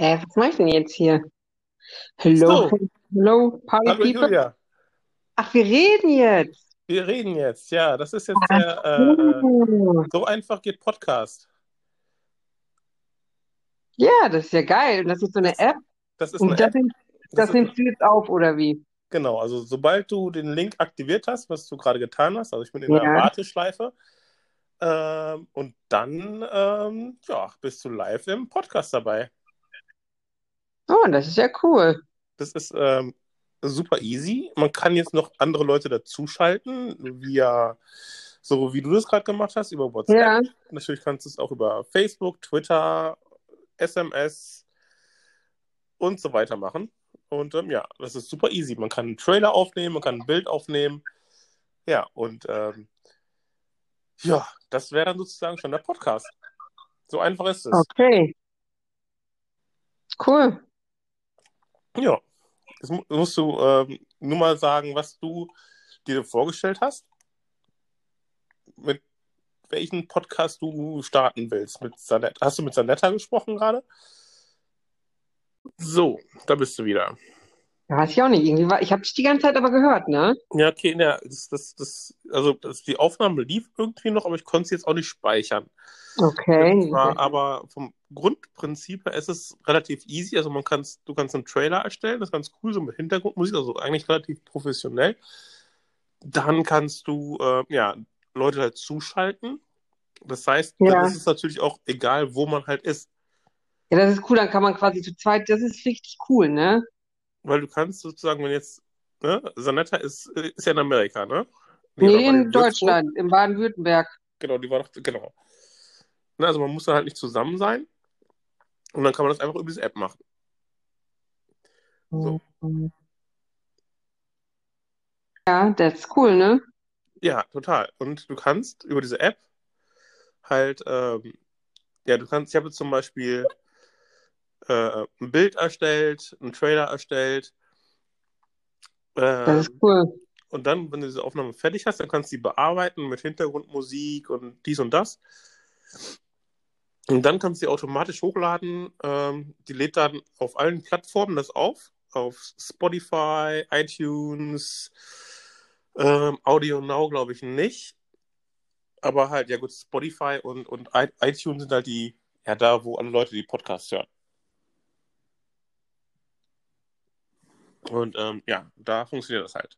Hä, was mach ich denn jetzt hier? Hello, So, hello, party hallo people. Julia. Ach, wir reden jetzt. Wir reden jetzt. Ja, das ist jetzt der äh, so. Einfach geht Podcast. Ja, das ist ja geil. Und das ist so eine App. das ist eine Und das, App. nimm- Das das nimmst du jetzt auf, oder wie? genau. Also sobald du den Link aktiviert hast, was du gerade getan hast, also ich bin in der Ja. Warteschleife, ähm, und dann ähm, ja, bist du live im Podcast dabei. Oh, das ist ja cool. Das ist ähm, super easy. Man kann jetzt noch andere Leute dazuschalten, via so wie du das gerade gemacht hast, über WhatsApp. Ja. Natürlich kannst du es auch über Facebook, Twitter, SMS und so weiter machen. Und ähm, ja, das ist super easy. Man kann einen Trailer aufnehmen, man kann ein Bild aufnehmen. Ja, und ähm, ja, das wäre dann sozusagen schon der Podcast. So einfach ist es. Okay. Cool. Ja, jetzt mu- musst du ähm, nur mal sagen, was du dir vorgestellt hast, mit welchem Podcast du starten willst. Mit. Hast du mit Sanetta gesprochen gerade? So, da bist du wieder. Ja, weiß ich auch nicht. Irgendwie war, ich habe dich die ganze Zeit aber gehört, ne? Ja, okay, ja, das, das, das, also das, die Aufnahme lief irgendwie noch, aber ich konnte sie jetzt auch nicht speichern. Okay. war aber vom Grundprinzip her ist es relativ easy. Also man kannst, du kannst einen Trailer erstellen, das ist ganz cool, so mit Hintergrundmusik, also eigentlich relativ professionell. Dann kannst du äh, ja, Leute halt zuschalten. Das heißt, dann Ja. ist es natürlich auch egal, wo man halt ist. Ja, das ist cool. Dann kann man quasi zu zweit, das ist richtig cool, ne? Weil du kannst sozusagen, wenn jetzt, ne, Sanetta ist, ist ja in Amerika, ne? Nee, oder Nee, die in Würzburg? Deutschland, in Baden-Württemberg. Genau, die war doch, genau. Ne, also man muss da halt nicht zusammen sein. Und dann kann man das einfach über diese App machen. So. Ja, das ist cool, ne? Ja, total. Und du kannst über diese App halt, ähm, ja, du kannst, ich habe jetzt zum Beispiel äh, ein Bild erstellt, einen Trailer erstellt. Das ist Ähm, cool. und dann, wenn du diese Aufnahme fertig hast, dann kannst du die bearbeiten mit Hintergrundmusik und dies und das. Und dann kannst du die automatisch hochladen. Ähm, die lädt dann auf allen Plattformen das auf. Auf Spotify, iTunes, ähm, Audio Now glaube ich nicht. Aber halt, ja gut, Spotify und, und iTunes sind halt die, ja, da, wo alle Leute die Podcasts hören. Und ähm, ja, da funktioniert das halt.